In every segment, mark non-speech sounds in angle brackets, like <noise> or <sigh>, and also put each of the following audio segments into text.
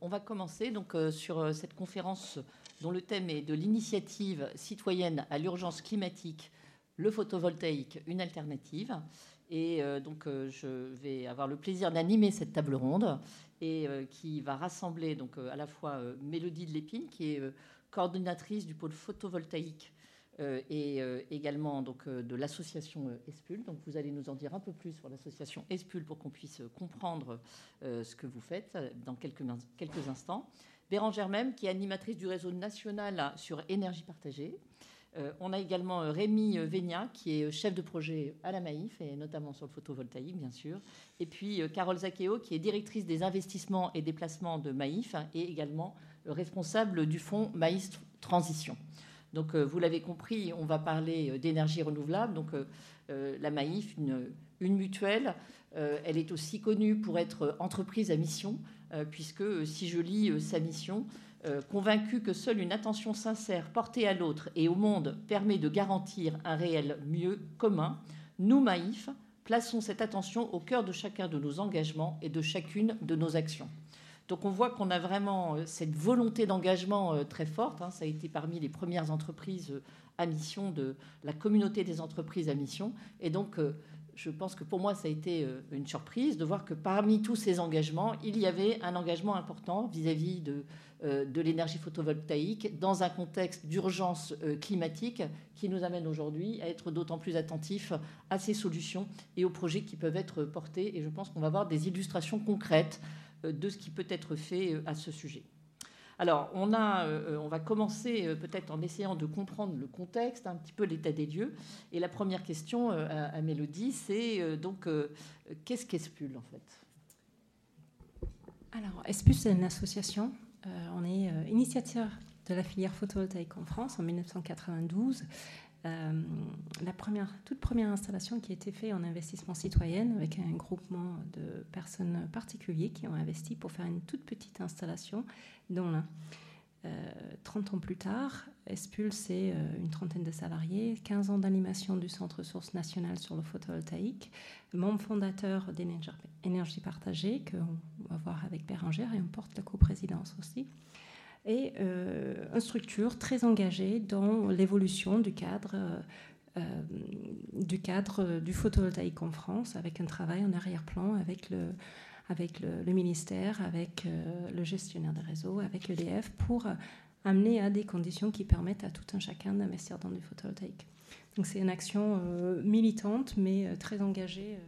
on va commencer donc, sur cette conférence dont le thème est de l'initiative citoyenne à l'urgence climatique, le photovoltaïque, une alternative. Et donc, je vais avoir le plaisir d'animer cette table ronde qui va rassembler donc à la fois Mélodie de Lépine, qui est coordonnatrice du pôle photovoltaïque euh, et euh, également donc, euh, de l'association ESPUL. Donc vous allez nous en dire un peu plus sur l'association ESPUL pour qu'on puisse comprendre ce que vous faites dans quelques, instants. Bérangère Même, qui est animatrice du réseau national sur énergie partagée. on a également Rémi Vénia, qui est chef de projet à la Maïf, et notamment sur le photovoltaïque, bien sûr. Et puis Carole Zakeo, qui est directrice des investissements et déplacements de Maïf, et également responsable du fonds Maïf Transition. Donc, euh, vous l'avez compris, on va parler euh, d'énergie renouvelable. Donc, euh, la Maïf, une, mutuelle, elle est aussi connue pour être entreprise à mission, puisque si je lis sa mission, convaincue que seule une attention sincère portée à l'autre et au monde permet de garantir un réel mieux commun, nous, Maïf, plaçons cette attention au cœur de chacun de nos engagements et de chacune de nos actions. Donc on voit qu'on a vraiment euh, cette volonté d'engagement euh, très forte. Hein. Ça a été parmi les premières entreprises euh, à mission de la communauté des entreprises à mission. Et donc je pense que pour moi, ça a été une surprise de voir que parmi tous ces engagements, il y avait un engagement important vis-à-vis de, de l'énergie photovoltaïque dans un contexte d'urgence climatique qui nous amène aujourd'hui à être d'autant plus attentifs à ces solutions et aux projets qui peuvent être portés. Et je pense qu'on va voir des illustrations concrètes de ce qui peut être fait euh, à ce sujet. Alors, on, a, euh, on va commencer peut-être en essayant de comprendre le contexte, un petit peu l'état des lieux. Et la première question à, Mélodie, c'est donc qu'est-ce qu'ESPUL en fait? Alors, ESPUL, c'est une association. on est initiateur de la filière photovoltaïque en France en 1992. Euh, la toute première installation qui a été faite en investissement citoyen avec un groupement de personnes particuliers qui ont investi pour faire une toute petite installation dans l'un. 30 ans plus tard, Espul, c'est euh, une trentaine de salariés, 15 ans d'animation du Centre Source National sur le photovoltaïque, membre fondateur d'énergie partagée, qu'on va voir avec Bérangère, et on porte la coprésidence aussi et euh, une structure très engagée dans l'évolution du cadre. Euh, du cadre du photovoltaïque en France, avec un travail en arrière-plan avec le, avec le, ministère, avec euh, le gestionnaire des réseaux, avec EDF, pour amener à des conditions qui permettent à tout un chacun d'investir dans du photovoltaïque. Donc c'est une action militante, mais très engagée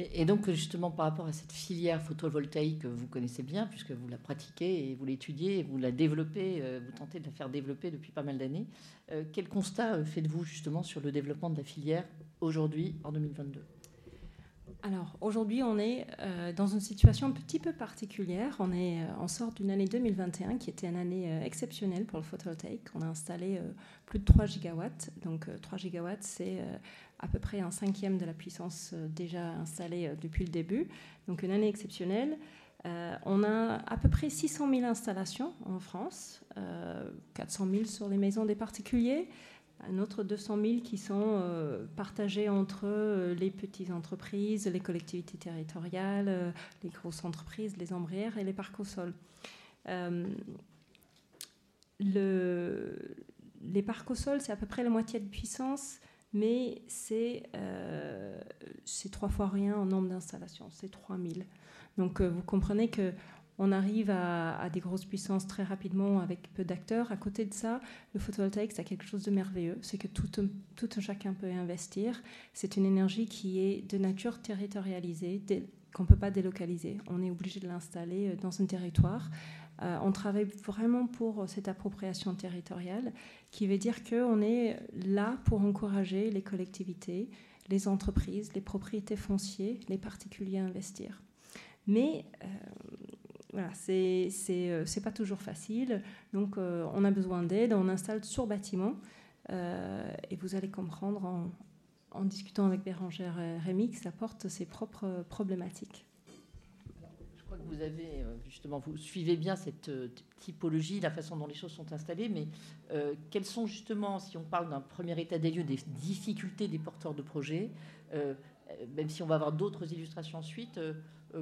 et, donc, justement, par rapport à cette filière photovoltaïque que vous connaissez bien, puisque vous la pratiquez et vous l'étudiez vous la développez, euh, vous tentez de la faire développer depuis pas mal d'années, euh, quel constat euh, faites-vous justement sur le développement de la filière aujourd'hui, en 2022 alors aujourd'hui, on est dans une situation un petit peu particulière. On est en sort d'une année 2021 qui était une année exceptionnelle pour le photovoltaïque. On a installé plus de 3 gigawatts. Donc 3 gigawatts, c'est à peu près un cinquième de la puissance euh, déjà installée euh, depuis le début. Donc une année exceptionnelle. Euh, on a à peu près 600 000 installations en France, 400 000 sur les maisons des particuliers, un autre 200 000 qui sont partagées entre les petites entreprises, les collectivités territoriales, les grosses entreprises, les embrières et les parcs au sol. Le, les parcs au sol, c'est à peu près la moitié de puissance mais euh, c'est trois fois rien en nombre d'installations, c'est 3000. Donc euh, vous comprenez que on arrive à, des grosses puissances très rapidement avec peu d'acteurs. À côté de ça, le photovoltaïque, c'est quelque chose de merveilleux. C'est que tout, tout un chacun peut investir. C'est une énergie qui est de nature territorialisée, qu'on ne peut pas délocaliser. On est obligé de l'installer euh, dans un territoire. on travaille vraiment pour cette appropriation territoriale qui veut dire qu'on est là pour encourager les collectivités, les entreprises, les propriétés foncières, les particuliers à investir. Mais euh, voilà, c'est euh, c'est pas toujours facile. Donc, euh, on a besoin d'aide. On installe sur bâtiment. et vous allez comprendre en, en discutant avec Bérangère Rémy que ça porte ses propres problématiques vous avez euh, justement, vous suivez bien cette euh, typologie, la façon dont les choses sont installées, mais euh, quels sont justement, si on parle d'un premier état des lieux, des difficultés des porteurs de projets même si on va avoir d'autres illustrations ensuite,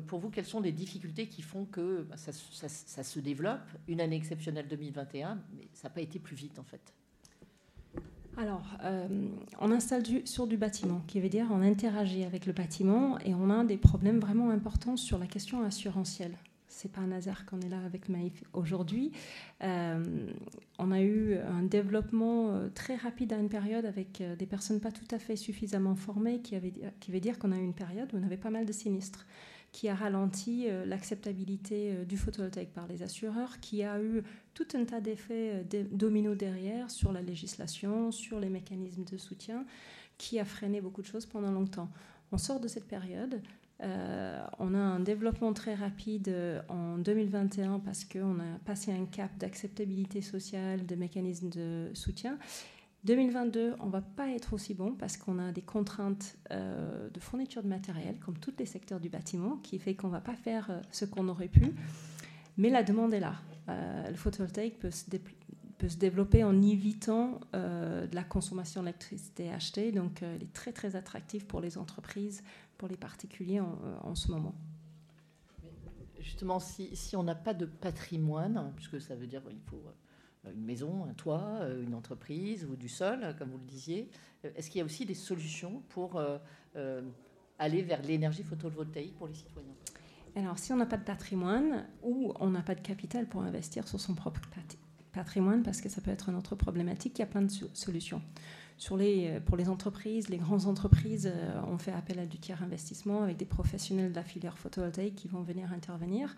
pour vous, quelles sont les difficultés qui font que bah, ça, ça, se développe Une année exceptionnelle 2021, mais ça n'a pas été plus vite en fait? Alors, on installe sur du bâtiment, qui veut dire on interagit avec le bâtiment et on a des problèmes vraiment importants sur la question assurantielle c'est pas un hasard qu'on est là avec Maïf aujourd'hui. Euh, on a eu un développement euh, très rapide à une période avec euh, des personnes pas tout à fait suffisamment formées, qui, qui veut dire qu'on a eu une période où on avait pas mal de sinistres, qui a ralenti l'acceptabilité du photovoltaïque par les assureurs, qui a eu tout un tas d'effets dominos derrière sur la législation, sur les mécanismes de soutien, qui a freiné beaucoup de choses pendant longtemps. On sort de cette période. Euh, on a un développement très rapide euh, en 2021 parce qu'on a passé un cap d'acceptabilité sociale, de mécanismes de soutien. 2022, on va pas être aussi bon parce qu'on a des contraintes euh, de fourniture de matériel, comme tous les secteurs du bâtiment, qui fait qu'on va pas faire ce qu'on aurait pu. Mais la demande est là. le photovoltaïque peut se, peut se, développer en évitant de la consommation d'électricité achetée, donc il est très très attractif pour les entreprises pour les particuliers en, euh, ce moment. Justement, si, si on n'a pas de patrimoine, puisque ça veut dire qu'il faut euh, une maison, un toit, euh, une entreprise ou du sol, comme vous le disiez, est-ce qu'il y a aussi des solutions pour aller vers l'énergie photovoltaïque pour les citoyens? Alors, si on n'a pas de patrimoine ou on n'a pas de capital pour investir sur son propre parce que ça peut être une autre problématique, il y a plein de solutions. Euh, pour les entreprises, les grandes entreprises, euh, on fait appel à du tiers investissement avec des professionnels de la filière photovoltaïque qui vont venir intervenir.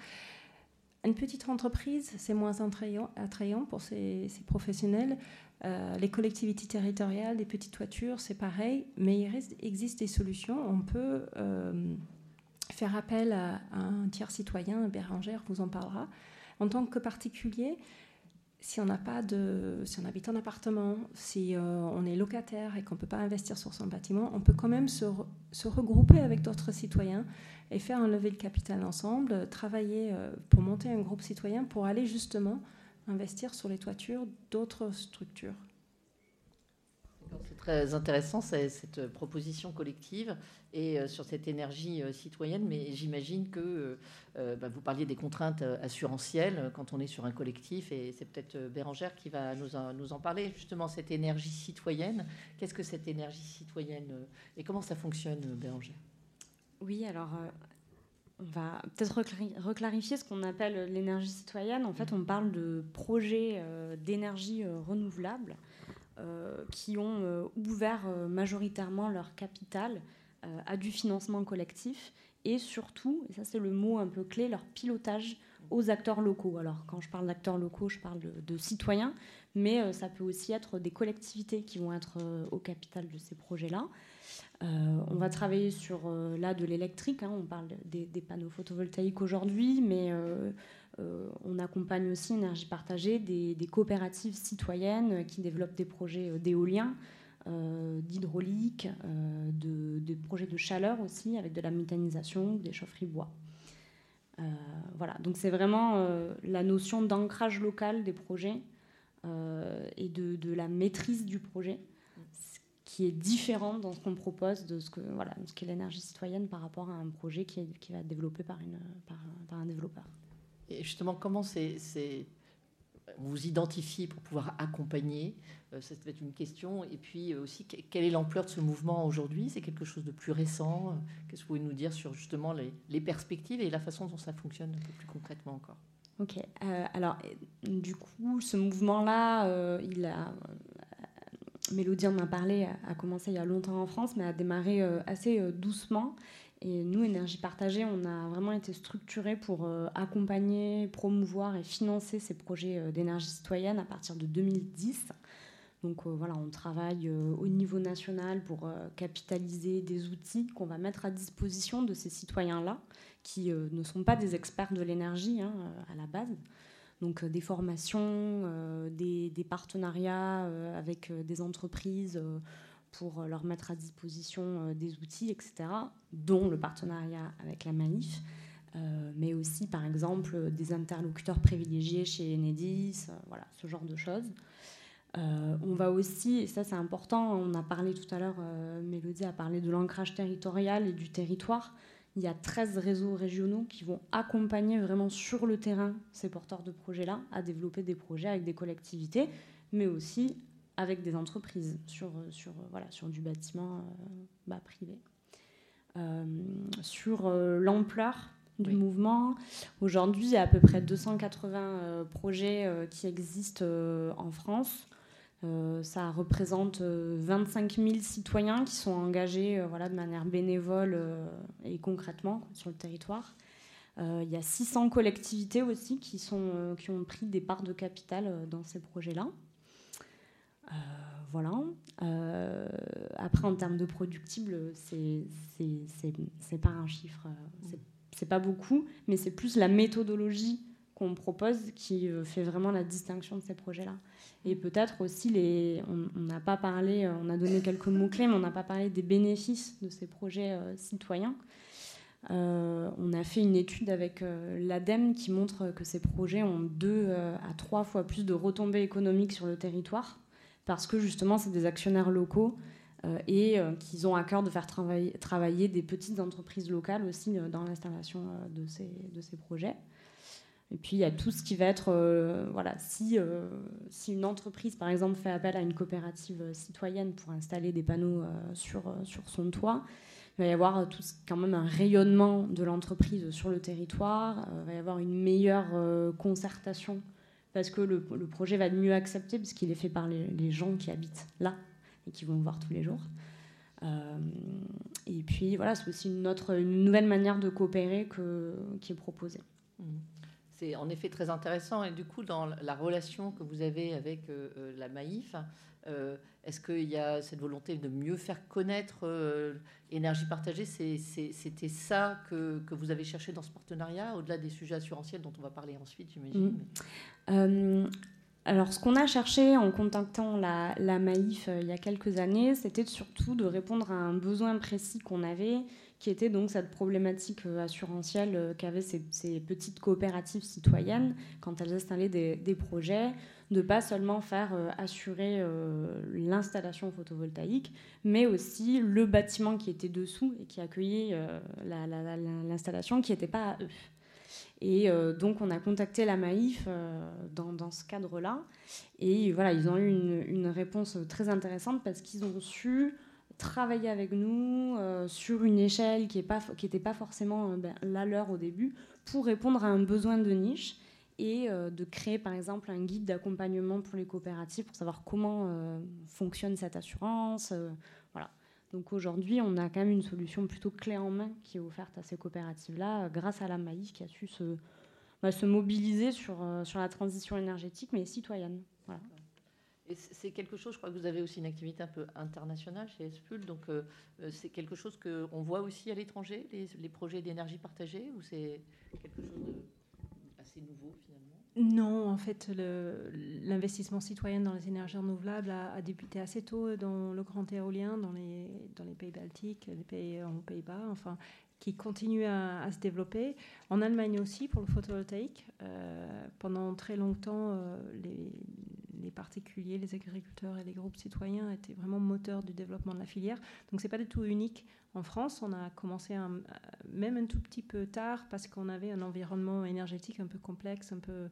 Une petite entreprise, c'est moins attrayant, pour ces, professionnels. Euh, les collectivités territoriales, les petites toitures, c'est pareil, mais il existe des solutions. On peut faire appel à, à, un tiers citoyen, Bérangère vous en parlera. En tant que particulier, si on n'a pas de, si on habite en appartement, si euh, on est locataire et qu'on ne peut pas investir sur son bâtiment, on peut quand même se, regrouper avec d'autres citoyens et faire un lever de capital ensemble, travailler euh, pour monter un groupe citoyen pour aller justement investir sur les toitures d'autres structures. C'est très intéressant cette proposition collective et euh, sur cette énergie euh, citoyenne, mais j'imagine que euh, bah, vous parliez des contraintes assurantielles quand on est sur un collectif, et c'est peut-être Bérangère qui va nous en, nous en parler, justement, cette énergie citoyenne. Qu'est-ce que cette énergie citoyenne et comment ça fonctionne, Bérangère? Oui, alors on va peut-être reclarifier ce qu'on appelle l'énergie citoyenne. En fait, on parle de projets d'énergie renouvelable qui ont ouvert majoritairement leur capital euh, à du financement collectif et surtout, et ça c'est le mot un peu clé, leur pilotage aux acteurs locaux. Alors quand je parle d'acteurs locaux, je parle de, citoyens, mais euh, ça peut aussi être des collectivités qui vont être euh, au capital de ces projets-là. on va travailler sur là de l'électrique, hein. on parle des, panneaux photovoltaïques aujourd'hui, mais on accompagne aussi énergie partagée des, des, coopératives citoyennes qui développent des projets d'éolien. Euh, d'hydraulique, euh, de, de, projets de chaleur aussi, avec de la méthanisation, des chaufferies bois. Euh, voilà, donc c'est vraiment la notion d'ancrage local des projets et de, la maîtrise du projet qui est différent dans ce qu'on propose de ce que voilà ce qu'est l'énergie citoyenne par rapport à un projet qui, va être développé par un développeur. Et justement, comment c'est vous identifiez pour pouvoir accompagner euh, Ça peut être une question. Et puis euh, aussi, quelle est l'ampleur de ce mouvement aujourd'hui? C'est quelque chose de plus récent? Qu'est-ce que vous pouvez nous dire sur justement les, perspectives et la façon dont ça fonctionne un peu plus concrètement encore? Ok. Euh, alors, du coup, ce mouvement-là, il a. Mélodie en a parlé, a commencé il y a longtemps en France, mais a démarré assez doucement. Et nous, Énergie Partagée, on a vraiment été structurés pour euh, accompagner, promouvoir et financer ces projets euh, d'énergie citoyenne à partir de 2010. Donc euh, voilà, on travaille au niveau national pour capitaliser des outils qu'on va mettre à disposition de ces citoyens-là, qui ne sont pas des experts de l'énergie hein, à la base. Donc des formations, des, partenariats avec des entreprises pour leur mettre à disposition euh, des outils, etc., dont le partenariat avec la Manif, euh, mais aussi par exemple des interlocuteurs privilégiés chez Enedis, euh, voilà, ce genre de choses. on va aussi, et ça c'est important, on a parlé tout à l'heure, Mélodie a parlé de l'ancrage territorial et du territoire. Il y a 13 réseaux régionaux qui vont accompagner vraiment sur le terrain ces porteurs de projets-là à développer des projets avec des collectivités, mais aussi avec des entreprises sur, sur, voilà, sur du bâtiment euh, bah, privé. Euh, sur euh, l'ampleur du mouvement, aujourd'hui, il y a à peu près 280 projets qui existent en France. Euh, ça représente 25 euh, 000 citoyens qui sont engagés euh, voilà, de manière bénévole et concrètement sur le territoire. Il y a 600 collectivités aussi qui, sont, qui ont pris des parts de capital dans ces projets-là. Voilà. après, en termes de productibles, c'est pas un chiffre, c'est pas beaucoup, mais c'est plus la méthodologie qu'on propose qui fait vraiment la distinction de ces projets-là. Et peut-être aussi, on n'a pas parlé, euh, on a donné quelques mots-clés, mais on n'a pas parlé des bénéfices de ces projets euh, citoyens. Euh, on a fait une étude avec l'ADEME qui montre que ces projets ont deux à trois fois plus de retombées économiques sur le territoire, parce que justement, c'est des actionnaires locaux et qu'ils ont à cœur de faire travailler, des petites entreprises locales aussi dans l'installation de ces, de ces projets. Et puis il y a tout ce qui va être, euh, voilà, si, euh, si une entreprise par exemple fait appel à une coopérative citoyenne pour installer des panneaux euh, sur, sur son toit, il va y avoir tout, quand même un rayonnement de l'entreprise sur le territoire, il va y avoir une meilleure concertation parce que le, projet va être mieux accepté puisqu'il est fait par les, gens qui habitent là et qui vont voir tous les jours. et puis voilà, c'est aussi une, autre, une nouvelle manière de coopérer qui est proposée. Mmh c'est en effet très intéressant. Et du coup, dans la relation que vous avez avec euh, euh, la Maïf, euh, est-ce qu'il y a cette volonté de mieux faire connaître énergie partagée? C'était ça que, vous avez cherché dans ce partenariat, au-delà des sujets assurantiels dont on va parler ensuite, j'imagine? Mm. alors, ce qu'on a cherché en contactant la, la Maïf il y a quelques années, c'était surtout de répondre à un besoin précis qu'on avait qui était donc cette problématique euh, assurantielle euh, qu'avaient ces, petites coopératives citoyennes quand elles installaient des, projets, de pas seulement faire euh, assurer l'installation photovoltaïque, mais aussi le bâtiment qui était dessous et qui accueillait l'installation qui n'était pas à eux. Et donc, on a contacté la Maïf dans, ce cadre-là. Et voilà, ils ont eu une, une réponse très intéressante parce qu'ils ont su travailler avec nous euh, sur une échelle qui n'était pas, forcément euh, ben, la leur au début pour répondre à un besoin de niche et euh, de créer par exemple un guide d'accompagnement pour les coopératives pour savoir comment fonctionne cette assurance. voilà. Donc aujourd'hui, on a quand même une solution plutôt clé en main qui est offerte à ces coopératives-là grâce à la Maïf qui a su se, bah, se mobiliser sur, la transition énergétique mais citoyenne. C'est quelque chose, je crois que vous avez aussi une activité un peu internationale chez SPUL, donc euh, euh, c'est quelque chose qu'on voit aussi à l'étranger, les, projets d'énergie partagée, ou c'est quelque chose d'assez nouveau finalement? Non, en fait, l'investissement citoyen dans les énergies renouvelables a, débuté assez tôt dans le grand éolien, dans les, pays baltiques, les pays aux Pays-Bas, enfin, qui continue à, se développer. En Allemagne aussi, pour le photovoltaïque. Euh, pendant très longtemps, les, les particuliers, les agriculteurs et les groupes citoyens étaient vraiment moteurs du développement de la filière. Donc c'est pas du tout unique en France. On a commencé même un tout petit peu tard parce qu'on avait un environnement énergétique un peu complexe, un peu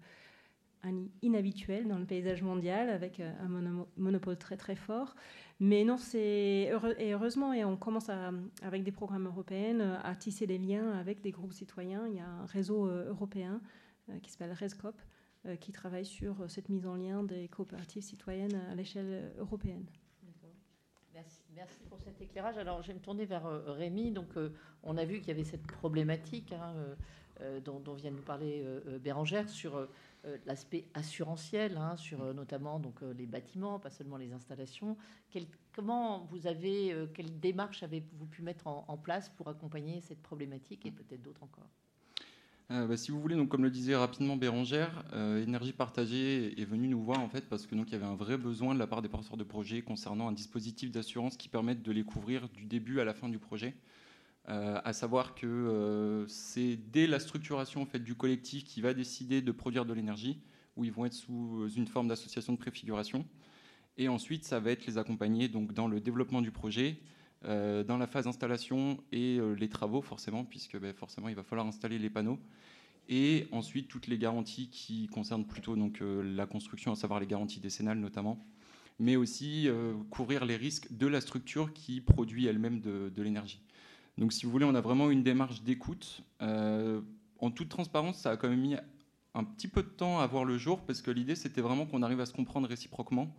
inhabituel dans le paysage mondial avec euh, un monopole très très fort. Mais non, c'est et heureusement, et on commence avec des programmes européens à tisser des liens avec des groupes citoyens. Il y a un réseau euh, européen euh, qui s'appelle RESCOP, qui travaille sur euh, cette mise en lien des coopératives citoyennes à l'échelle euh, européenne. Merci, pour cet éclairage. Alors, je vais me tourner vers Rémi. Donc, on a vu qu'il y avait cette problématique hein, dont, vient de nous parler Bérangère sur l'aspect assurantiel, hein, sur notamment donc, les bâtiments, pas seulement les installations. comment vous avez, quelle démarche avez-vous pu mettre en place pour accompagner cette problématique et peut-être d'autres encore? Euh, bah, si vous voulez, comme le disait rapidement Bérangère, euh, Partagée est venue nous voir en fait parce que donc il y avait un vrai besoin de la part des porteurs de projets concernant un dispositif d'assurance qui permette de les couvrir du début à la fin du projet. Euh, à savoir que c'est dès la structuration en du collectif qui va décider de produire de l'énergie, où ils vont être sous une forme d'association de préfiguration. Et ensuite, ça va être les accompagner donc, dans le développement du projet, euh, dans la phase installation et euh, les travaux, forcément, puisque ben, forcément, il va falloir installer les panneaux. Et ensuite, toutes les garanties qui concernent plutôt donc, euh, la construction, à savoir les garanties décennales notamment, mais aussi couvrir les risques de la structure qui produit elle-même de l'énergie. Donc, si vous voulez, on a vraiment une démarche d'écoute. en toute transparence, ça a quand même mis un petit peu de temps à voir le jour, parce que l'idée, c'était vraiment qu'on arrive à se comprendre réciproquement.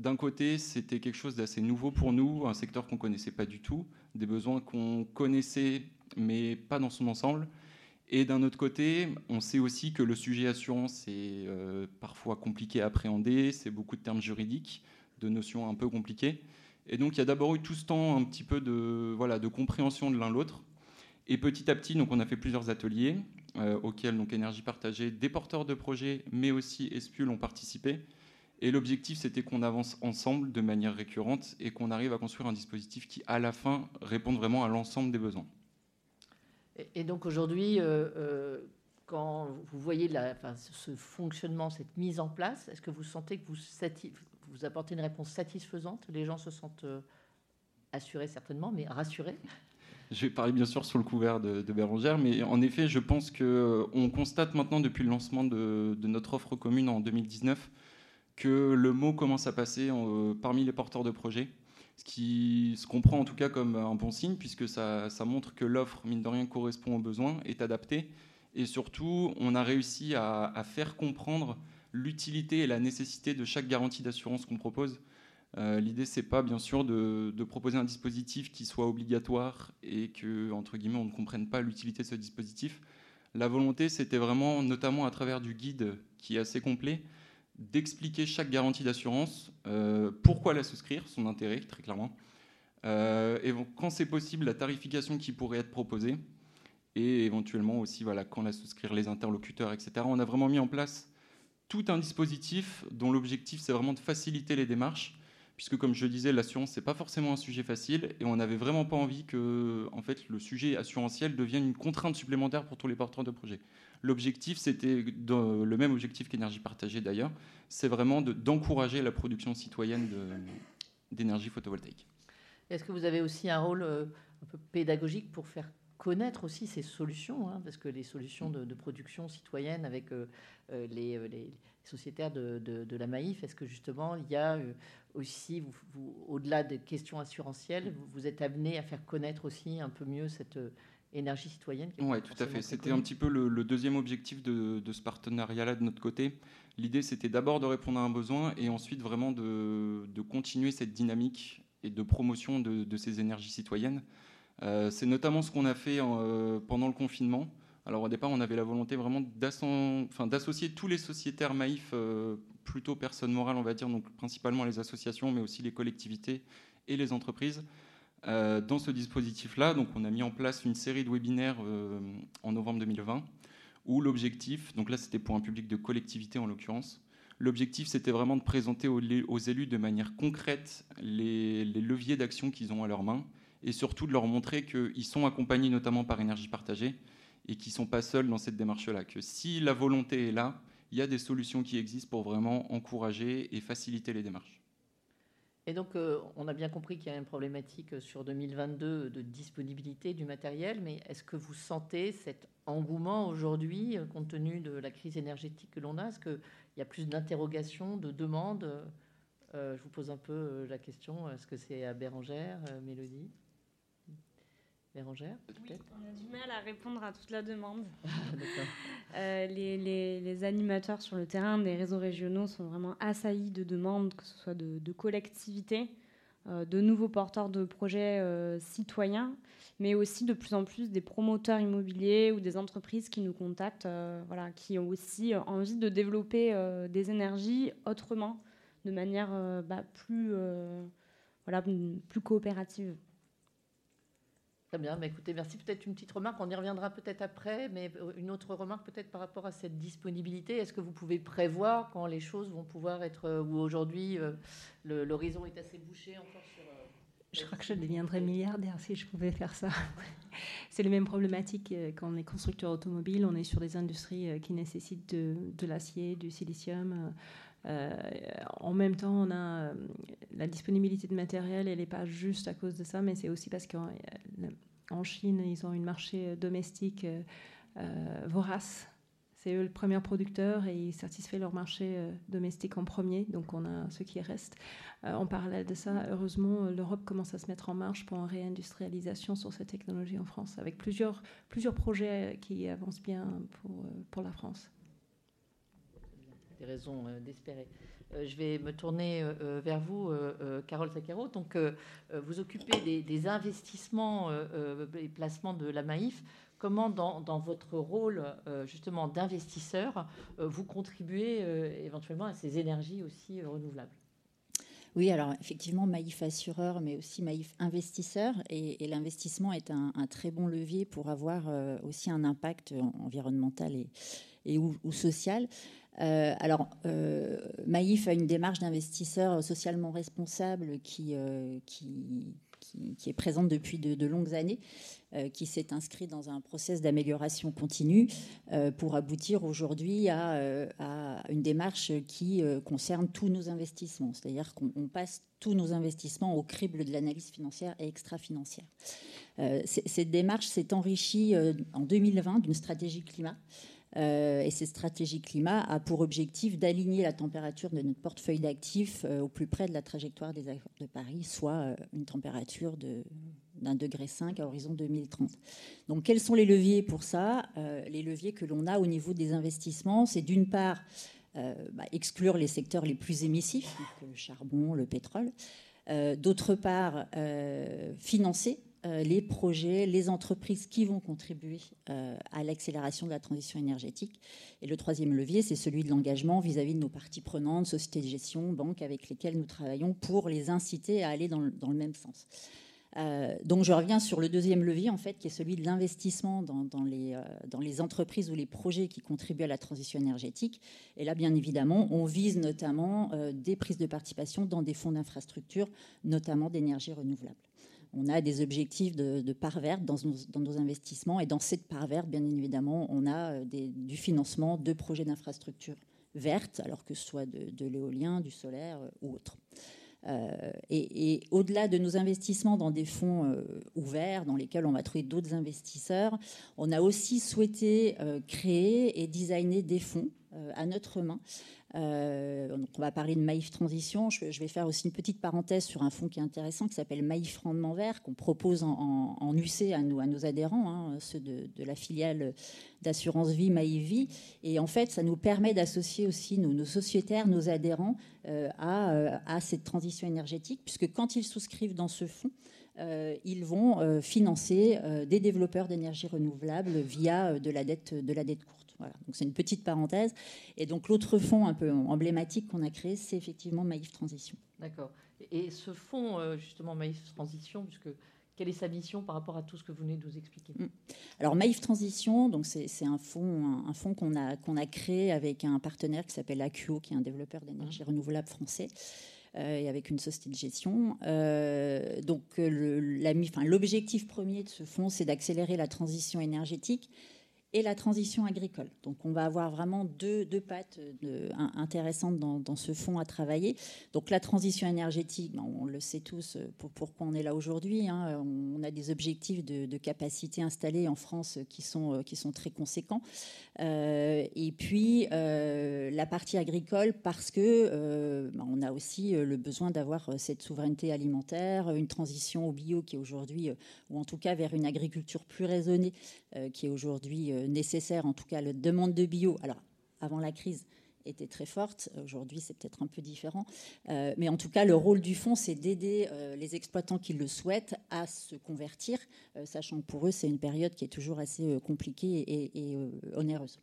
D'un côté, c'était quelque chose d'assez nouveau pour nous, un secteur qu'on ne connaissait pas du tout, des besoins qu'on connaissait, mais pas dans son ensemble. Et d'un autre côté, on sait aussi que le sujet assurance est euh, parfois compliqué à appréhender, c'est beaucoup de termes juridiques, de notions un peu compliquées. Et donc il y a d'abord eu tout ce temps un petit peu de, voilà, de compréhension de l'un l'autre. Et petit à petit, donc, on a fait plusieurs ateliers euh, auxquels donc, Énergie Partagée, des porteurs de projets, mais aussi Espul ont participé. Et l'objectif, c'était qu'on avance ensemble de manière récurrente et qu'on arrive à construire un dispositif qui, à la fin, réponde vraiment à l'ensemble des besoins. Et, donc aujourd'hui, euh, euh, quand vous voyez la, ce fonctionnement, cette mise en place, est-ce que vous sentez que vous, vous apportez une réponse satisfaisante? Les gens se sentent euh, assurés certainement, mais rassurés <laughs> je vais parler bien sûr sous le couvert de, Bérangère, mais en effet, je pense qu'on constate maintenant depuis le lancement de, de notre offre commune en 2019 que le mot commence à passer euh, parmi les porteurs de projets, ce qui se comprend en tout cas comme un bon signe, puisque ça, montre que l'offre, mine de rien, correspond aux besoins, est adaptée, et surtout, on a réussi à, faire comprendre l'utilité et la nécessité de chaque garantie d'assurance qu'on propose. Euh, L'idée, c'est pas bien sûr de, de, proposer un dispositif qui soit obligatoire et que, entre guillemets, on ne comprenne pas l'utilité de ce dispositif. La volonté, c'était vraiment, notamment à travers du guide qui est assez complet, d'expliquer chaque garantie d'assurance, euh, pourquoi la souscrire, son intérêt, très clairement, euh, et quand c'est possible, la tarification qui pourrait être proposée, et éventuellement aussi quand la souscrire, les interlocuteurs, etc. On a vraiment mis en place tout un dispositif dont l'objectif, c'est vraiment de faciliter les démarches, puisque comme je disais, l'assurance, c'est pas forcément un sujet facile, et on n'avait vraiment pas envie que en fait, le sujet assurantiel devienne une contrainte supplémentaire pour tous les porteurs de projets. L'objectif, c'était le même objectif qu'énergie partagée d'ailleurs, c'est vraiment d'encourager la production citoyenne d'énergie photovoltaïque. Est-ce que vous avez aussi un rôle euh, un peu pédagogique pour faire connaître aussi ces solutions, hein, parce que les solutions de, production citoyenne avec euh, euh, les, sociétaires de, la Maïf, est-ce que justement il y a aussi, au-delà des questions assurantielles, vous, êtes amené à faire connaître aussi un peu mieux cette énergie citoyenne. Oui, tout à fait. C'était un petit peu le, deuxième objectif de, ce partenariat-là de notre côté. L'idée, c'était d'abord de répondre à un besoin et ensuite vraiment de, continuer cette dynamique et de promotion de, ces énergies citoyennes. Euh, c'est notamment ce qu'on a fait euh, pendant le confinement. Alors au départ, on avait la volonté vraiment d'associer tous les sociétaires Maïf, euh, plutôt personnes morales, on va dire, donc principalement les associations, mais aussi les collectivités et les entreprises, euh, dans ce dispositif-là, donc on a mis en place une série de webinaires euh, en novembre 2020, où l'objectif, donc là c'était pour un public de collectivité en l'occurrence, l'objectif c'était vraiment de présenter aux, élus de manière concrète les, leviers d'action qu'ils ont à leurs mains, et surtout de leur montrer qu'ils sont accompagnés notamment par énergie partagée, et qu'ils ne sont pas seuls dans cette démarche-là, que si la volonté est là, il y a des solutions qui existent pour vraiment encourager et faciliter les démarches. Et donc, euh, on a bien compris qu'il y a une problématique sur 2022 de disponibilité du matériel, mais est-ce que vous sentez cet engouement aujourd'hui, euh, compte tenu de la crise énergétique que l'on a? Est-ce qu'il y a plus d'interrogations, de demandes? Euh, Je vous pose un peu la question. Est-ce que c'est à Bérangère, Mélodie? Bérangère, oui, on a du mal à répondre à toute la demande. <laughs> euh, les, les, animateurs sur le terrain des réseaux régionaux sont vraiment assaillis de demandes, que ce soit de, collectivités, euh, de nouveaux porteurs de projets euh, citoyens, mais aussi de plus en plus des promoteurs immobiliers ou des entreprises qui nous contactent, voilà, qui ont aussi envie de développer des énergies autrement, de manière bah, plus, voilà, plus coopérative. Très bien, mais écoutez, merci. Peut-être une petite remarque, on y reviendra peut-être après, mais euh, une autre remarque peut-être par rapport à cette disponibilité. Est-ce que vous pouvez prévoir quand les choses vont pouvoir être, euh, ou aujourd'hui euh, l'horizon est assez bouché encore sur... Je crois que je deviendrais milliardaire si je pouvais faire ça. <laughs> C'est les mêmes problématiques quand on est constructeur automobile. On est sur des industries qui nécessitent de, l'acier, du silicium, en même temps, on a la disponibilité de matériel, elle n'est pas juste à cause de ça, mais c'est aussi parce qu'en Chine, ils ont une marché domestique vorace c'est eux le premier producteur et ils satisfont leur marché euh, domestique en premier, donc on a ce qui reste. Euh, en parallèle de ça, heureusement, euh, l'Europe commence à se mettre en marche pour une réindustrialisation sur cette technologie en France, avec plusieurs, plusieurs projets qui avancent bien pour, pour la France. Des raisons d'espérer. je vais me tourner vers vous, Carole Sakaro. Donc, vous occupez des, investissements et placements de la Maïf comment dans, votre rôle euh, justement d'investisseur, euh, vous contribuez euh, éventuellement à ces énergies aussi renouvelables? Oui, alors effectivement, Maïf assureur, mais aussi Maïf investisseur. Et, l'investissement est un, très bon levier pour avoir aussi un impact environnemental et, ou, social. Alors, Maïf a une démarche d'investisseur socialement responsable qui, qui, est présente depuis de, longues années, euh, qui s'est inscrit dans un process d'amélioration continue euh, pour aboutir aujourd'hui à, euh, une démarche qui concerne tous nos investissements. C'est-à-dire qu'on passe tous nos investissements au crible de l'analyse financière et extra-financière. cette démarche s'est enrichie en 2020 d'une stratégie climat euh, et cette stratégie climat a pour objectif d'aligner la température de notre portefeuille d'actifs euh, au plus près de la trajectoire des accords de Paris, soit euh, une température d'un degré 5 à horizon 2030. Donc, quels sont les leviers pour ça? Les leviers que l'on a au niveau des investissements, c'est d'une part bah, exclure les secteurs les plus émissifs, le charbon, le pétrole. D'autre part, financer les projets, les entreprises qui vont contribuer euh, à l'accélération de la transition énergétique. Et le troisième levier, c'est celui de l'engagement vis-à-vis de nos parties prenantes, sociétés de gestion, banques avec lesquelles nous travaillons pour les inciter à aller dans le, même sens. Euh, donc je reviens sur le deuxième levier, en fait, qui est celui de l'investissement dans, les, dans, les, entreprises ou les projets qui contribuent à la transition énergétique. Et là, bien évidemment, on vise notamment des prises de participation dans des fonds d'infrastructure, notamment d'énergie renouvelable on a des objectifs de, part verte dans nos, investissements. Et dans cette part verte, bien évidemment, on a euh, du financement de projets d'infrastructures vertes, alors que ce soit de, l'éolien, du solaire euh, ou autre. Euh, et, au-delà de nos investissements dans des fonds ouverts dans lesquels on va trouver d'autres investisseurs, on a aussi souhaité créer et designer des fonds à notre main euh, donc on va parler de Maïf Transition. Je, vais faire aussi une petite parenthèse sur un fonds qui est intéressant qui s'appelle Maïf Rendement Vert, qu'on propose en, UC à, nos adhérents, hein, ceux de, la filiale d'assurance vie Maïf Vie. Et en fait, ça nous permet d'associer aussi nos, sociétaires, nos adhérents euh, euh, à, cette transition énergétique, puisque quand ils souscrivent dans ce fonds, ils vont financer des développeurs d'énergie renouvelable via de la dette, de la dette. Voilà, donc c'est une petite parenthèse. Et donc l'autre fonds un peu emblématique qu'on a créé, c'est effectivement Maïf Transition. D'accord. Et ce fonds, euh, justement, Maïf Transition, puisque quelle est sa mission par rapport à tout ce que vous venez de nous expliquer? Mm. Alors Maïf Transition, donc c'est un fonds, un, fonds qu'on a qu'on a créé avec un partenaire qui s'appelle Acuo, qui est un développeur d'énergie mm. renouvelable français. Euh, et avec une société de gestion. Euh, donc l'objectif premier de ce fonds, c'est d'accélérer la transition énergétique et la transition agricole. Donc on va avoir vraiment deux, deux pattes de, intéressantes dans, ce fonds à travailler. Donc la transition énergétique, ben, on le sait tous euh, pour, pourquoi on est là aujourd'hui. Hein. on a des objectifs de, capacité installée en France qui sont, euh, qui sont très conséquents. Euh, et puis la partie agricole parce que ben, on a aussi le besoin d'avoir cette souveraineté alimentaire, une transition au bio qui est aujourd'hui, ou en tout cas vers une agriculture plus raisonnée qui est aujourd'hui nécessaire, en tout cas la demande de bio. Alors, avant la crise, était très forte. Aujourd'hui, c'est peut-être un peu différent. Euh, mais en tout cas, le rôle du fonds, c'est d'aider euh, les exploitants qui le souhaitent à se convertir, euh, sachant que pour eux, c'est une période qui est toujours assez compliquée et onéreuse.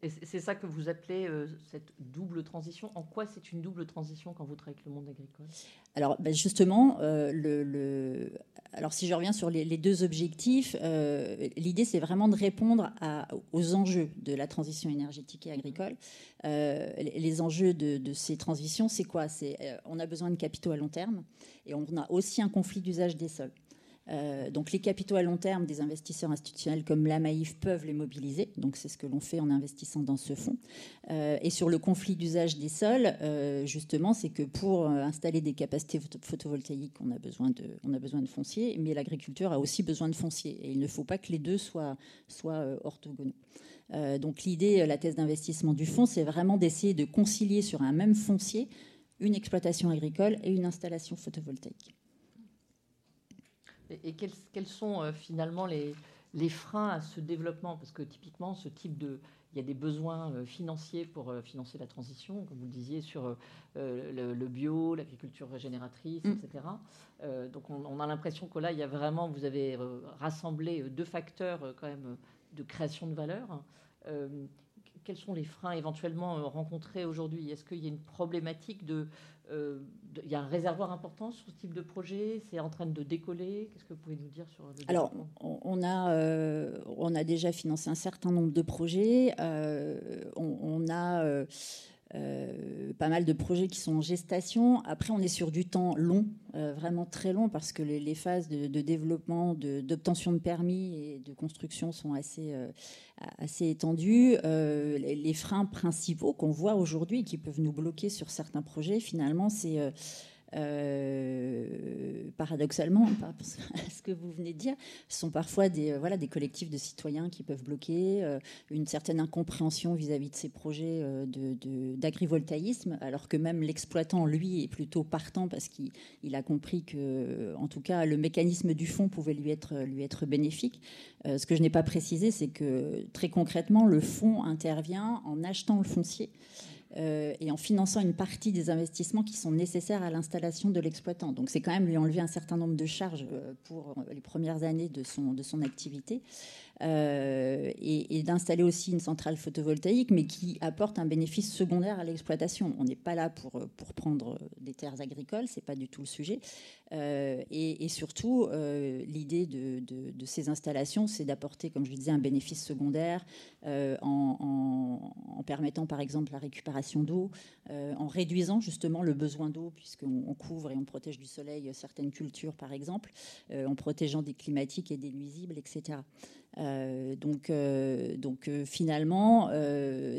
C'est ça que vous appelez euh, cette double transition? En quoi c'est une double transition quand vous travaillez avec le monde agricole? Alors ben justement, euh, alors si je reviens sur les, deux objectifs, euh, l'idée c'est vraiment de répondre aux enjeux de la transition énergétique et agricole. les enjeux de, de ces transitions, c'est quoi? C'est on a besoin de capitaux à long terme et on a aussi un conflit d'usage des sols. Euh, donc les capitaux à long terme des investisseurs institutionnels comme la Maïf peuvent les mobiliser. Donc c'est ce que l'on fait en investissant dans ce fonds. Euh, et sur le conflit d'usage des sols, euh, justement, c'est que pour installer des capacités photovoltaïques, on a besoin de, foncier, mais l'agriculture a aussi besoin de foncier. Et il ne faut pas que les deux soient, soient orthogonaux. donc l'idée, la thèse d'investissement du fonds, c'est vraiment d'essayer de concilier sur un même foncier une exploitation agricole et une installation photovoltaïque. Et, quels, sont euh, finalement les, freins à ce développement? Parce que typiquement, ce type de, il y a des besoins euh, financiers pour euh, financer la transition, comme vous le disiez, sur le, bio, l'agriculture régénératrice, mm. etc. donc on, a l'impression que là, il y a vraiment, vous avez rassemblé deux facteurs quand même de création de valeur quels sont les freins éventuellement euh, rencontrés aujourd'hui? Est-ce qu'il y a une problématique de, euh, Il y a un réservoir important sur ce type de projet? C'est en train de décoller? Qu'est-ce que vous pouvez nous dire sur le Alors, on a, euh, on a déjà financé un certain nombre de projets. on, a euh, pas mal de projets qui sont en gestation. Après, on est sur du temps long, euh, vraiment très long, parce que les, phases de, développement, d'obtention de, permis et de construction sont assez, euh, assez étendues. Les, freins principaux qu'on voit aujourd'hui, qui peuvent nous bloquer sur certains projets, finalement, c'est euh, paradoxalement, <laughs> par ce que vous venez de dire, sont parfois des, euh, voilà, des collectifs de citoyens qui peuvent bloquer, euh, une certaine incompréhension vis-à-vis de ces projets d'agrivoltaïsme, alors que même l'exploitant, lui, est plutôt partant parce qu'il il a compris que, en tout cas, le mécanisme du fonds pouvait lui être, lui être bénéfique. ce que je n'ai pas précisé, c'est que très concrètement, le fonds intervient en achetant le foncier. Euh, et en finançant une partie des investissements qui sont nécessaires à l'installation de l'exploitant. Donc c'est quand même lui enlever un certain nombre de charges euh, pour les premières années de son, de son activité. Euh, et, d'installer aussi une centrale photovoltaïque, mais qui apporte un bénéfice secondaire à l'exploitation. On n'est pas là pour, pour prendre des terres agricoles, c'est pas du tout le sujet. Euh, et, surtout, euh, l'idée de, de, ces installations, c'est d'apporter, comme je le disais, un bénéfice secondaire en, en, permettant, par exemple, la récupération d'eau, en réduisant justement le besoin d'eau, puisqu'on couvre et on protège du soleil certaines cultures, par exemple, en protégeant des climatiques et des nuisibles, etc. Euh, donc, euh, donc euh, finalement,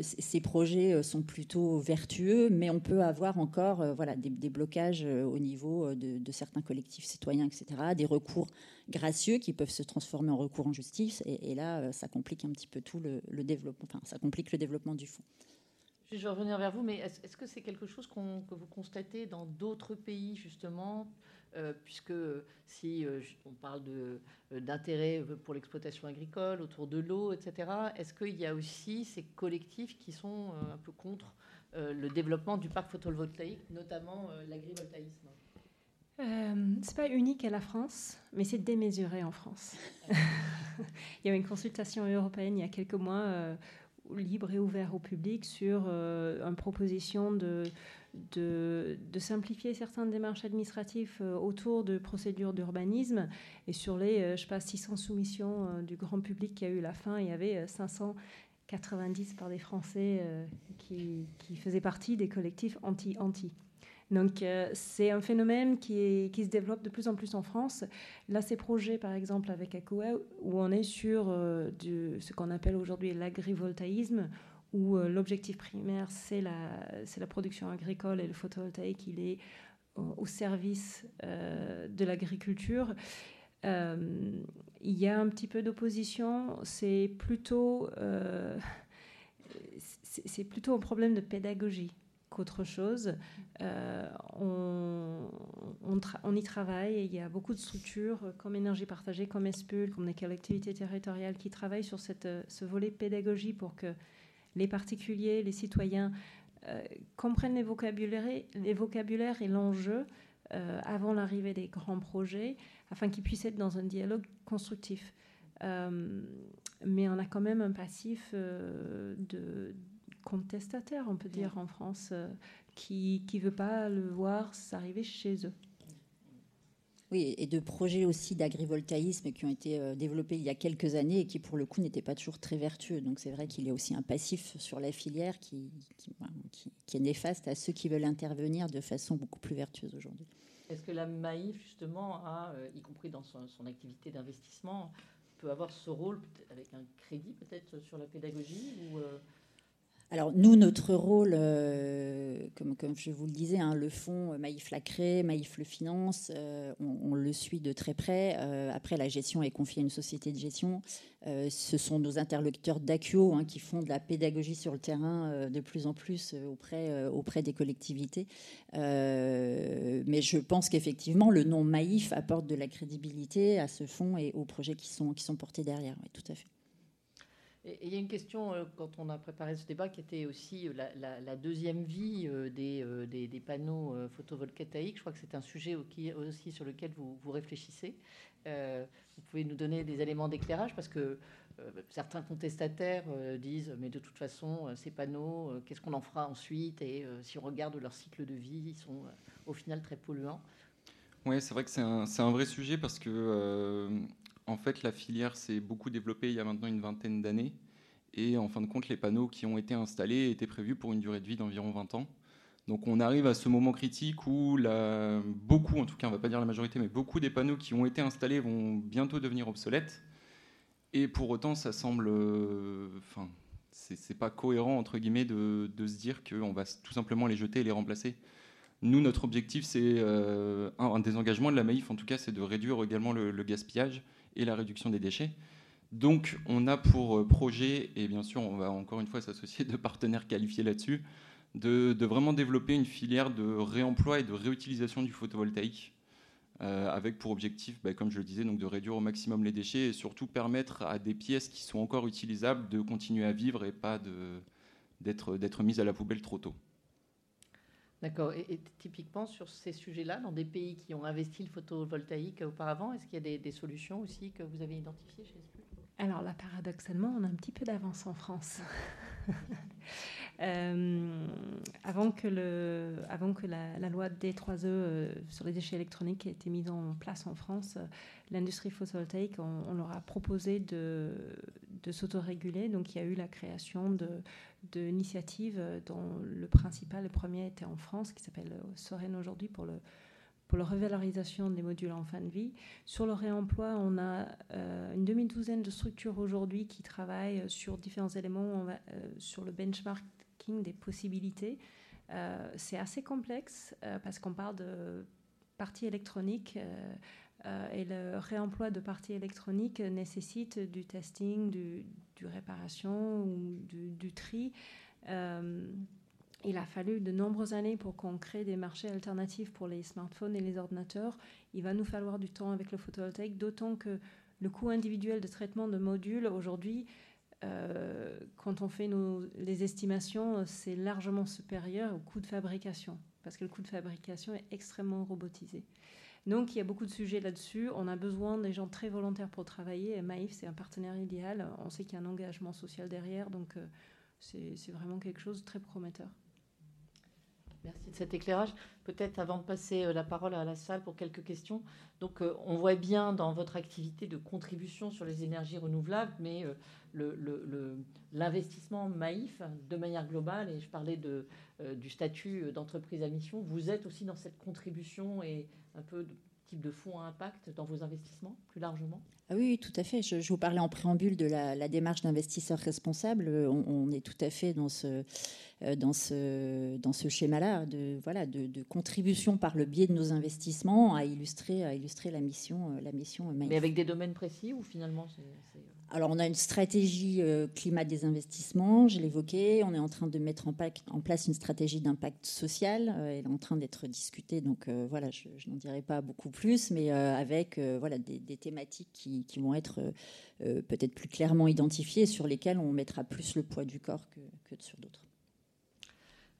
ces projets sont plutôt vertueux, mais on peut avoir encore voilà, des, blocages au niveau de, certains collectifs citoyens, etc., des recours gracieux qui peuvent se transformer en recours en justice, et, là, ça complique un petit peu tout le, développement, enfin, ça complique le développement du fonds. Je vais revenir vers vous, mais est-ce que c'est quelque chose que vous constatez dans d'autres pays, justement? Euh, puisque si euh, on parle euh, d'intérêt pour l'exploitation agricole, autour de l'eau, etc., est-ce qu'il y a aussi ces collectifs qui sont un peu contre le développement du parc photovoltaïque, notamment l'agrivoltaïsme? Euh, c'est pas unique à la France, mais c'est démesuré en France. <laughs> il y a eu une consultation européenne il y a quelques mois, libre et ouverte au public, sur une proposition de de, simplifier certaines démarches administratives euh, autour de procédures d'urbanisme. Et sur les, euh, je sais pas, 600 soumissions euh, du grand public qui a eu la fin, il y avait 590 par des Français qui, faisaient partie des collectifs anti-anti. Donc c'est un phénomène qui, qui, se développe de plus en plus en France. Là, ces projets, par exemple, avec ACOA, où on est sur ce qu'on appelle aujourd'hui l'agrivoltaïsme, où euh, l'objectif primaire, c'est la, la production agricole et le photovoltaïque, il est au, service euh, de l'agriculture. Euh, il y a un petit peu d'opposition, c'est plutôt, <laughs> c'est plutôt un problème de pédagogie qu'autre chose. on, on, y travaille il y a beaucoup de structures comme Énergie Partagée, comme ESPUL, comme les collectivités territoriales qui travaillent sur cette, ce volet pédagogie pour que les particuliers, les citoyens euh, comprennent les vocabulaires, les vocabulaires et l'enjeu euh, avant l'arrivée des grands projets, afin qu'ils puissent être dans un dialogue constructif. Euh, mais on a quand même un passif de contestataire, on peut dire, en France, qui ne veut pas le voir s'arriver chez eux. Oui, et de projets aussi d'agrivoltaïsme qui ont été euh, développés il y a quelques années et qui, pour le coup, n'étaient pas toujours très vertueux. Donc c'est vrai qu'il y a aussi un passif sur la filière qui, est néfaste à ceux qui veulent intervenir de façon beaucoup plus vertueuse aujourd'hui. Est-ce que la Maïf, justement, a, y compris dans son, son activité d'investissement, peut avoir ce rôle avec un crédit peut-être sur la pédagogie ou, alors nous, notre rôle, euh, comme, je vous le disais, hein, le fonds euh, Maïf l'a créé, Maïf le finance, euh, on, le suit de très près. après, la gestion est confiée à une société de gestion. ce sont nos interlocuteurs d'Accio hein, qui font de la pédagogie sur le terrain de plus en plus auprès, des collectivités. mais je pense qu'effectivement, le nom Maïf apporte de la crédibilité à ce fonds et aux projets qui sont, portés derrière. Tout à fait. Il y a une question, euh, quand on a préparé ce débat, qui était aussi euh, la, deuxième vie euh, des, des, panneaux photovoltaïques. Je crois que c'est un sujet aussi sur lequel vous, vous réfléchissez. vous pouvez nous donner des éléments d'éclairage parce que certains contestataires disent mais de toute façon ces panneaux qu'est-ce qu'on en fera ensuite? Et si on regarde leur cycle de vie ils sont au final très polluants. Oui c'est vrai que c'est un, un, vrai sujet parce que en fait, la filière s'est beaucoup développée il y a maintenant une vingtaine d'années. Et en fin de compte, les panneaux qui ont été installés étaient prévus pour une durée de vie d'environ 20 ans. Donc on arrive à ce moment critique où beaucoup, en tout cas on ne va pas dire la majorité, mais beaucoup des panneaux qui ont été installés vont bientôt devenir obsolètes. Et pour autant, ça semble... Euh, enfin, c'est pas cohérent, entre guillemets, de, se dire qu'on va tout simplement les jeter et les remplacer. Nous, notre objectif, c'est euh, un, des engagements de la Maïf, en tout cas, c'est de réduire également le gaspillage et la réduction des déchets. Donc on a pour euh, projet, et bien sûr on va encore une fois s'associer de partenaires qualifiés là-dessus, de, vraiment développer une filière de réemploi et de réutilisation du photovoltaïque, euh, avec pour objectif, bah, comme je le disais, donc de réduire au maximum les déchets et surtout permettre à des pièces qui sont encore utilisables de continuer à vivre et pas d'être mises à la poubelle trop tôt. D'accord. Et, typiquement sur ces sujets-là, dans des pays qui ont investi le photovoltaïque auparavant, est-ce qu'il y a des, solutions aussi que vous avez identifiées chez SPU Alors là, paradoxalement, on a un petit peu d'avance en France. <laughs> Euh, avant que, le, avant que la, loi D3E euh, sur les déchets électroniques ait été mise en place en France, euh, l'industrie photovoltaïque, on, leur a proposé de, de s'autoréguler. Donc il y a eu la création de, d'initiatives dont le principal, le premier était en France, qui s'appelle Soren aujourd'hui pour le pour la revalorisation des modules en fin de vie. Sur le réemploi, on a euh, une demi-douzaine de structures aujourd'hui qui travaillent sur différents éléments, euh, sur le benchmarking des possibilités. Euh, c'est assez complexe parce qu'on parle de parties électroniques et le réemploi de parties électroniques nécessite du testing, du, du réparation ou du, tri. Il a fallu de nombreuses années pour qu'on crée des marchés alternatifs pour les smartphones et les ordinateurs. Il va nous falloir du temps avec le photovoltaïque, d'autant que le coût individuel de traitement de modules aujourd'hui, euh, quand on fait nos, les estimations, c'est largement supérieur au coût de fabrication, parce que le coût de fabrication est extrêmement robotisé. Donc il y a beaucoup de sujets là-dessus. On a besoin des gens très volontaires pour travailler. Et Maïf, c'est un partenaire idéal. On sait qu'il y a un engagement social derrière. Donc euh, c'est vraiment quelque chose de très prometteur. Merci de cet éclairage. Peut-être avant de passer euh, la parole à la salle pour quelques questions. Donc, euh, on voit bien dans votre activité de contribution sur les énergies renouvelables, mais l'investissement Maïf, de manière globale, et je parlais du statut d'entreprise à mission, vous êtes aussi dans cette contribution et un peu type de fonds à impact dans vos investissements, plus largement ah oui, tout à fait. Je, vous parlais en préambule de la, démarche d'investisseur responsable. On, est tout à fait dans ce, euh, dans ce, dans ce schéma-là de, voilà, de, contribution par le biais de nos investissements à illustrer, à illustrer la mission, euh, la mission Mais avec des domaines précis ou finalement c'est alors, on a une stratégie euh, climat des investissements, je l'évoquais. On est en train de mettre en, place une stratégie d'impact social. Euh, elle est en train d'être discutée, donc euh, voilà, je, n'en dirai pas beaucoup plus, mais avec voilà, des, thématiques qui, vont être peut-être plus clairement identifiées, sur lesquelles on mettra plus le poids du corps que sur d'autres.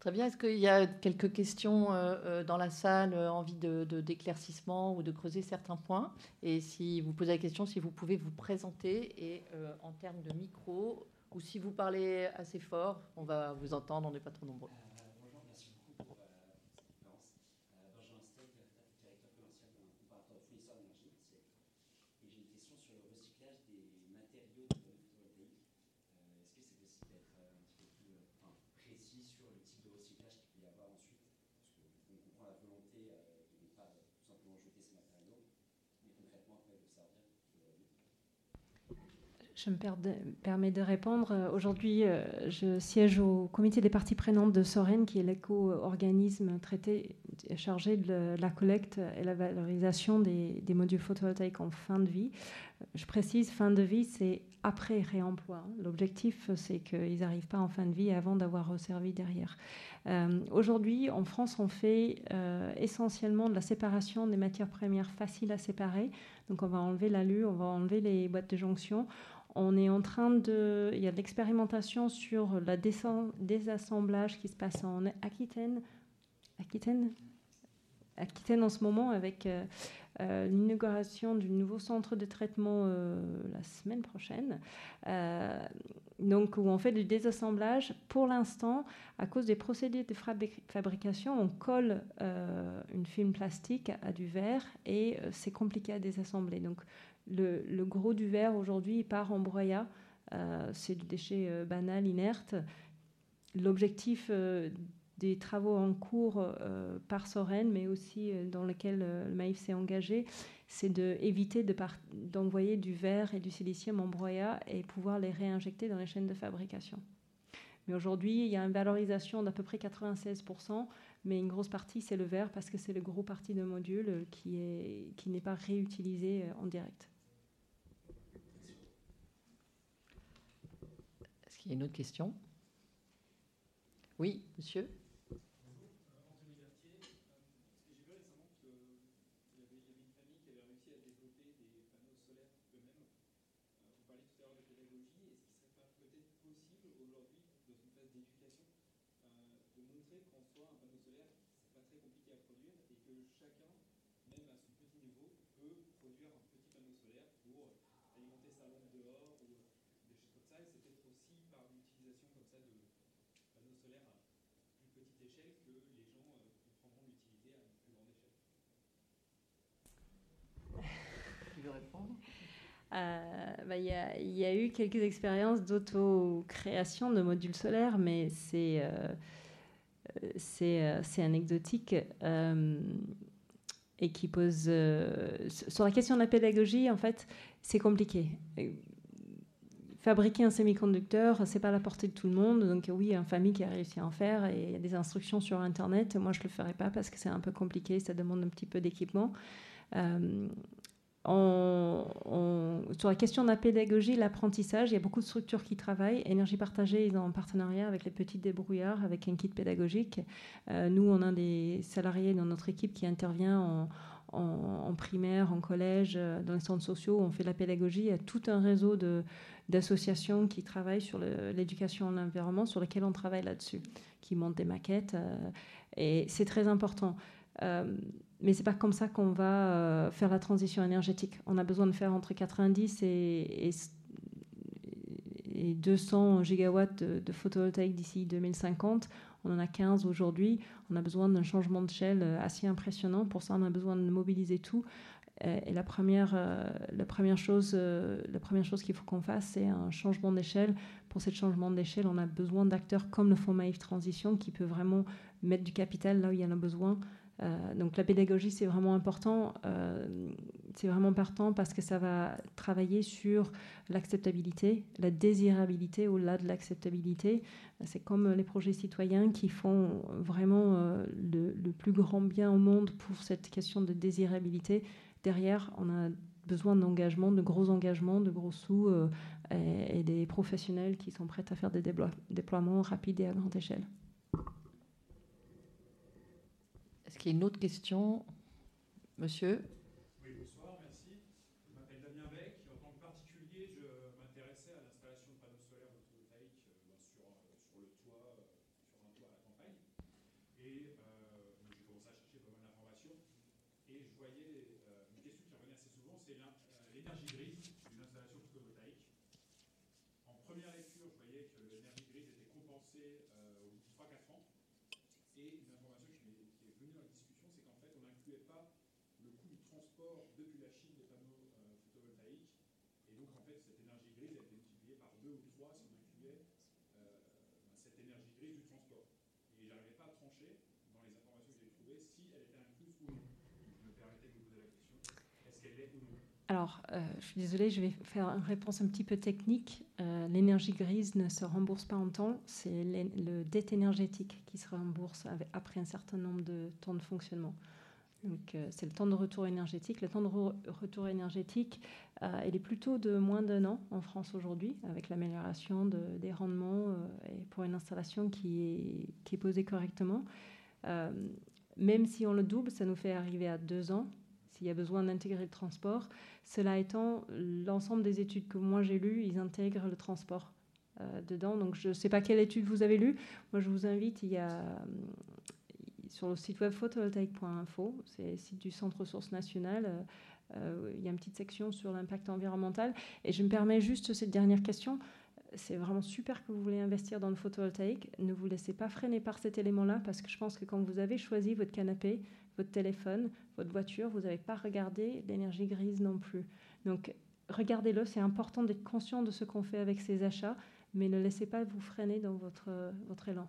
Très bien. Est-ce qu'il y a quelques questions euh, euh, dans la salle, euh, envie de, d'éclaircissement ou de creuser certains points? Et si vous posez la question, si vous pouvez vous présenter et en termes de micro, ou si vous parlez assez fort, on va vous entendre, on n'est pas trop nombreux. Je me permets de répondre. Aujourd'hui, euh, je siège au comité des parties prenantes de Soren, qui est l'éco-organisme chargé de la collecte et la valorisation des, modules photovoltaïques en fin de vie. Je précise, fin de vie, c'est après réemploi. L'objectif, c'est qu'ils n'arrivent pas en fin de vie avant d'avoir resservi derrière. Euh, aujourd'hui, en France, on fait euh, essentiellement de la séparation des matières premières faciles à séparer. Donc, on va enlever l'alu, on va enlever les boîtes de jonction. On est en train de. Il y a de l'expérimentation sur le désassemblage qui se passe en Aquitaine. Aquitaine? Aquitaine en ce moment avec euh, euh, l'inauguration du nouveau centre de traitement euh, la semaine prochaine. donc, où on fait du désassemblage. Pour l'instant, à cause des procédés de fabrication, on colle une film plastique à du verre et c'est compliqué à désassembler. Donc, le, gros du verre aujourd'hui part en broyat. Euh, c'est du déchet euh, banal, inerte. L'objectif euh, des travaux en cours par Soren, mais aussi dans lesquels le Maïf s'est engagé, c'est d'éviter d'envoyer du verre et du silicium en broyat et pouvoir les réinjecter dans les chaînes de fabrication. Mais aujourd'hui, il y a une valorisation d'à peu près 96%, mais une grosse partie, c'est le verre parce que c'est le gros parti de module qui n'est pas réutilisé en direct. Il y a une autre question? Oui, monsieur? Euh, bah, il y, a eu quelques expériences d'auto-création de modules solaires, mais c'est euh, euh, c'est anecdotique et qui pose. sur la question de la pédagogie, en fait, c'est compliqué. Fabriquer un semi-conducteur, c'est pas la portée de tout le monde. Donc oui, il y a une famille qui a réussi à en faire et il y a des instructions sur Internet. Moi, je le ferai pas parce que c'est un peu compliqué, ça demande un petit peu d'équipement. On, sur la question de la pédagogie, l'apprentissage, il y a beaucoup de structures qui travaillent. Énergie partagée sont en partenariat avec les petits débrouillards, avec un kit pédagogique. Euh, nous, on a des salariés dans notre équipe qui intervient en, primaire, en collège, euh, dans les centres sociaux. On fait de la pédagogie. Il y a tout un réseau d'associations qui travaillent sur l'éducation en l'environnement, sur lesquelles on travaille là-dessus, qui montent des maquettes. Euh, et c'est très important mais c'est pas comme ça qu'on va euh, faire la transition énergétique. On a besoin de faire entre 90 et, 200 gigawatts de, photovoltaïque d'ici 2050. On en a 15 aujourd'hui. On a besoin d'un changement de d'échelle euh, assez impressionnant. Pour ça, on a besoin de mobiliser tout. Euh, et la première, la première chose, la première chose qu'il faut qu'on fasse, c'est un changement d'échelle. Pour ce changement d'échelle, on a besoin d'acteurs comme le Fonds Maïf Transition qui peut vraiment mettre du capital là où il y en a besoin euh, donc la pédagogie, c'est vraiment important. Euh, c'est vraiment important parce que ça va travailler sur l'acceptabilité, la désirabilité au-delà de l'acceptabilité. C'est comme les projets citoyens qui font vraiment euh, le, plus grand bien au monde pour cette question de désirabilité. Derrière, on a besoin d'engagement, de gros engagements, de gros sous et, des professionnels qui sont prêts à faire des déploiements rapides et à grande échelle. Est-ce qu'il y a une autre question? Monsieur? transport depuis la Chine des panneaux euh, photovoltaïques. Et donc, en fait, cette énergie grise a été multipliée par deux ou trois si on incluait euh, ben, cette énergie grise du transport. Et j'arrivais pas à trancher dans les informations que j'ai trouvées si elle était incluse ou non. Je me permettais de vous poser la question est-ce qu'elle l'est ou non? Alors, euh, je suis désolée, je vais faire une réponse un petit peu technique. Euh, L'énergie grise ne se rembourse pas en temps, c'est le dette énergétique qui se rembourse avec, après un certain nombre de temps de fonctionnement. Donc, euh, c'est le temps de retour énergétique. Le temps de retour énergétique, il est plutôt de moins d'un an en France aujourd'hui, avec l'amélioration des rendements et pour une installation qui est, qui est posée correctement. même si on le double, ça nous fait arriver à deux ans s'il y a besoin d'intégrer le transport. Cela étant, l'ensemble des études que moi j'ai lues, ils intègrent le transport euh, dedans. Donc je ne sais pas quelle étude vous avez lue. Moi je vous invite, il y a euh, sur le site web photovoltaïque.info, c'est le site du Centre Ressources Nationales, euh, il y a une petite section sur l'impact environnemental. Et je me permets juste cette dernière question. C'est vraiment super que vous voulez investir dans le photovoltaïque. Ne vous laissez pas freiner par cet élément-là parce que je pense que quand vous avez choisi votre canapé, votre téléphone, votre voiture, vous n'avez pas regardé l'énergie grise non plus. Donc regardez-le, c'est important d'être conscient de ce qu'on fait avec ces achats, mais ne laissez pas vous freiner dans votre, votre élan.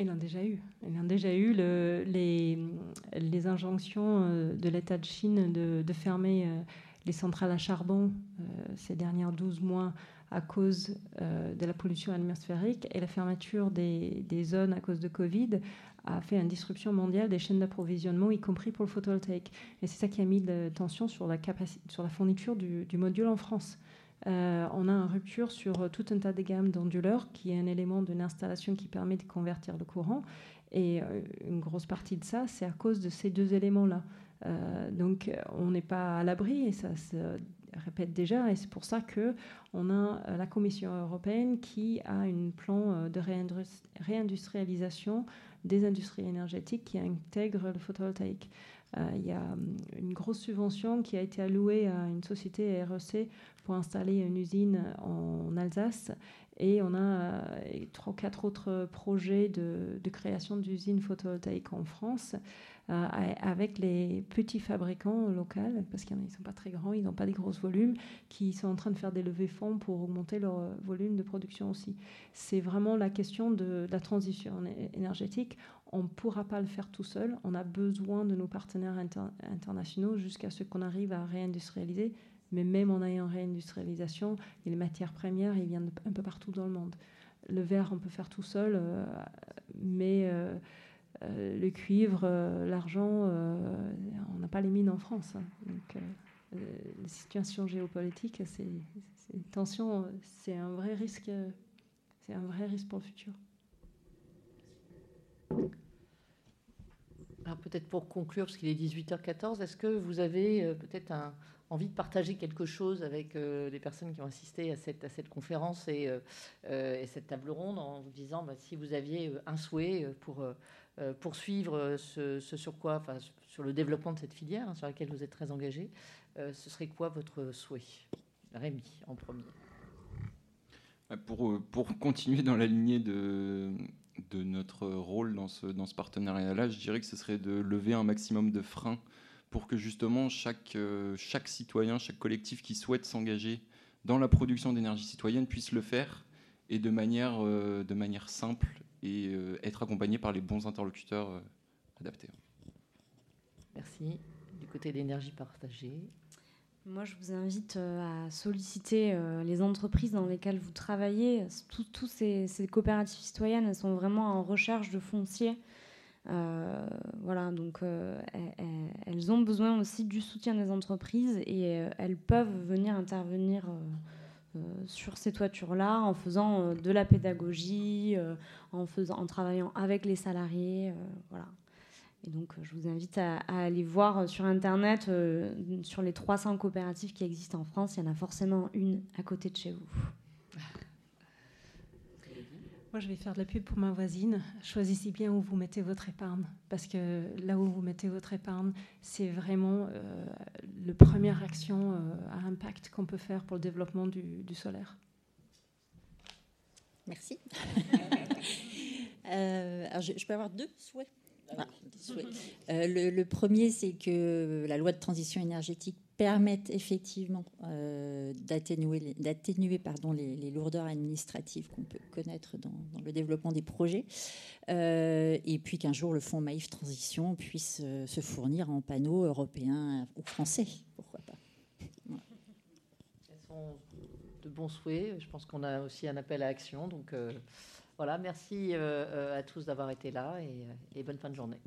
Il en a déjà eu. Il en a déjà eu le, les, injonctions euh, de l'État de Chine de, fermer euh, les centrales à charbon euh, ces dernières 12 mois à cause de la pollution atmosphérique et la fermeture des, zones à cause de Covid a fait une disruption mondiale des chaînes d'approvisionnement, y compris pour le photovoltaïque. Et c'est ça qui a mis de tension sur la, sur la fourniture du module en France. Euh, on a une rupture sur euh, tout un tas de gammes d'onduleurs, qui est un élément d'une installation qui permet de convertir le courant. Et euh, une grosse partie de ça, c'est à cause de ces deux éléments-là. donc, on n'est pas à l'abri, et ça se répète déjà, et c'est pour ça que on a la Commission européenne qui a un plan de réindustrialisation des industries énergétiques qui intègre le photovoltaïque. Il y a hum, une grosse subvention qui a été allouée à une société REC pour installer une usine en Alsace. Et on a euh, trois ou quatre autres projets de, création d'usines photovoltaïques en France euh, avec les petits fabricants locaux, parce qu'ils ne sont pas très grands, ils n'ont pas des gros volumes, qui sont en train de faire des levées fonds pour augmenter leur volume de production aussi. C'est vraiment la question de, la transition énergétique. On ne pourra pas le faire tout seul. On a besoin de nos partenaires internationaux jusqu'à ce qu'on arrive à réindustrialiser mais même en ayant réindustrialisation, les matières premières, ils viennent un peu partout dans le monde. Le verre, on peut faire tout seul, euh, mais euh, euh, le cuivre, l'argent, on n'a pas les mines en France. Hein. Donc, la situation géopolitique, c'est tension, c'est un vrai risque, c'est un vrai risque pour le futur. Alors peut-être pour conclure, parce qu'il est 18h14, est-ce que vous avez peut-être envie de partager quelque chose avec euh, les personnes qui ont assisté à cette, conférence et, euh, euh, et, cette table ronde en vous disant bah, si vous aviez un souhait pour poursuivre ce, sur quoi, enfin, sur le développement de cette filière hein, sur laquelle vous êtes très engagé, ce serait quoi votre souhait Rémi, en premier? Bah, pour, pour continuer dans la lignée de, de notre rôle dans ce, dans ce partenariat-là, je dirais que ce serait de lever un maximum de freins pour que justement chaque, euh, chaque citoyen, chaque collectif qui souhaite s'engager dans la production d'énergie citoyenne puisse le faire et de manière, euh, de manière simple et euh, être accompagné par les bons interlocuteurs adaptés. Merci. Du côté d'énergie partagée. Moi, je vous invite à solliciter les entreprises dans lesquelles vous travaillez. Toutes ces, ces, coopératives citoyennes elles sont vraiment en recherche de foncier euh, voilà, donc euh, elles, ont besoin aussi du soutien des entreprises et euh, elles peuvent venir intervenir sur ces toitures-là en faisant de la pédagogie, en, faisant, en travaillant avec les salariés. voilà. Et donc, je vous invite à, aller voir sur Internet, sur les 300 coopératives qui existent en France, il y en a forcément une à côté de chez vous. Moi, je vais faire de la pub pour ma voisine. Choisissez bien où vous mettez votre épargne, parce que là où vous mettez votre épargne, c'est vraiment euh, la première action euh, à impact qu'on peut faire pour le développement du, solaire. Merci. <laughs> Euh, alors je, peux avoir deux souhaits? Ah, le, premier, c'est que la loi de transition énergétique permettent effectivement euh, d'atténuer, pardon, les, lourdeurs administratives qu'on peut connaître dans, le développement des projets, euh, et puis qu'un jour le fonds Maïf Transition puisse euh, se fournir en panneaux européens ou français, pourquoi pas. Sont de bons souhaits. Je pense qu'on a aussi un appel à action. Donc voilà, merci à tous d'avoir été là et bonne fin de journée.